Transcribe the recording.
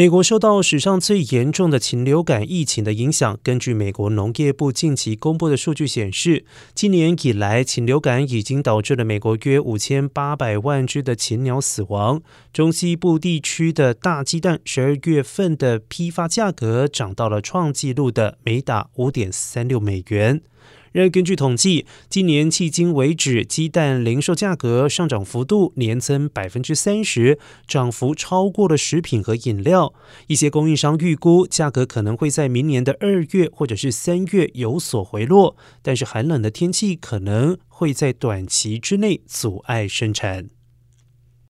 美国受到史上最严重的禽流感疫情的影响。根据美国农业部近期公布的数据显示，今年以来禽流感已经导致了美国约五千八百万只的禽鸟死亡。中西部地区的大鸡蛋十二月份的批发价格涨到了创纪录的每打五点三六美元。然而，根据统计，今年迄今为止，鸡蛋零售价格上涨幅度年增百分之三十，涨幅超过了食品和饮料。一些供应商预估，价格可能会在明年的二月或者是三月有所回落，但是寒冷的天气可能会在短期之内阻碍生产。